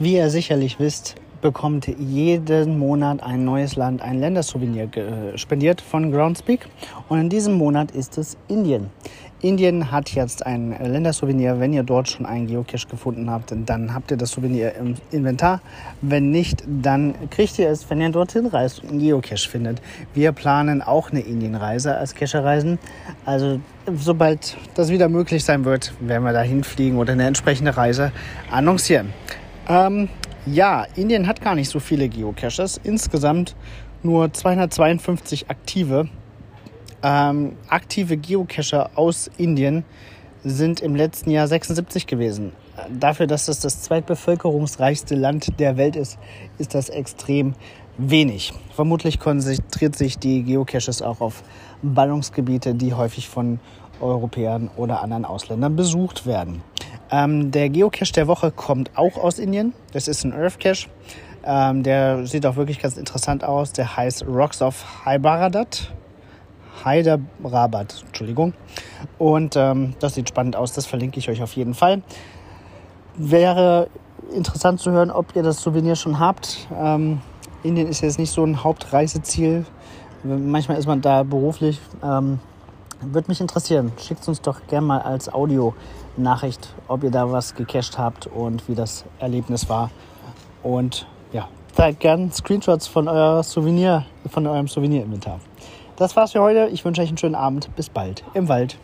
Wie ihr sicherlich wisst, bekommt jeden Monat ein neues Land ein Ländersouvenir spendiert von Groundspeak. Und in diesem Monat ist es Indien. Indien hat jetzt ein Ländersouvenir. Wenn ihr dort schon einen Geocache gefunden habt, dann habt ihr das Souvenir im Inventar. Wenn nicht, dann kriegt ihr es, wenn ihr dorthin reist und einen Geocache findet. Wir planen auch eine Indienreise als Cache-Reisen. Also sobald das wieder möglich sein wird, werden wir da hinfliegen oder eine entsprechende Reise annoncieren. Ähm, ja, Indien hat gar nicht so viele Geocaches. Insgesamt nur 252 aktive. Ähm, aktive Geocacher aus Indien sind im letzten Jahr 76 gewesen. Dafür, dass es das zweitbevölkerungsreichste Land der Welt ist, ist das extrem wenig. Vermutlich konzentriert sich die Geocaches auch auf Ballungsgebiete, die häufig von Europäern oder anderen Ausländern besucht werden. Ähm, der Geocache der Woche kommt auch aus Indien. Das ist ein Earth Cache. Ähm, der sieht auch wirklich ganz interessant aus. Der heißt Rocks of Hyderabad. Hyderabad, Entschuldigung. Und ähm, das sieht spannend aus. Das verlinke ich euch auf jeden Fall. Wäre interessant zu hören, ob ihr das Souvenir schon habt. Ähm, Indien ist jetzt nicht so ein Hauptreiseziel. Manchmal ist man da beruflich. Ähm, würde mich interessieren. Schickt uns doch gerne mal als Audio-Nachricht, ob ihr da was gecached habt und wie das Erlebnis war. Und ja, zeigt gerne Screenshots von, euer Souvenir, von eurem Souvenir-Inventar. Das war's für heute. Ich wünsche euch einen schönen Abend. Bis bald im Wald.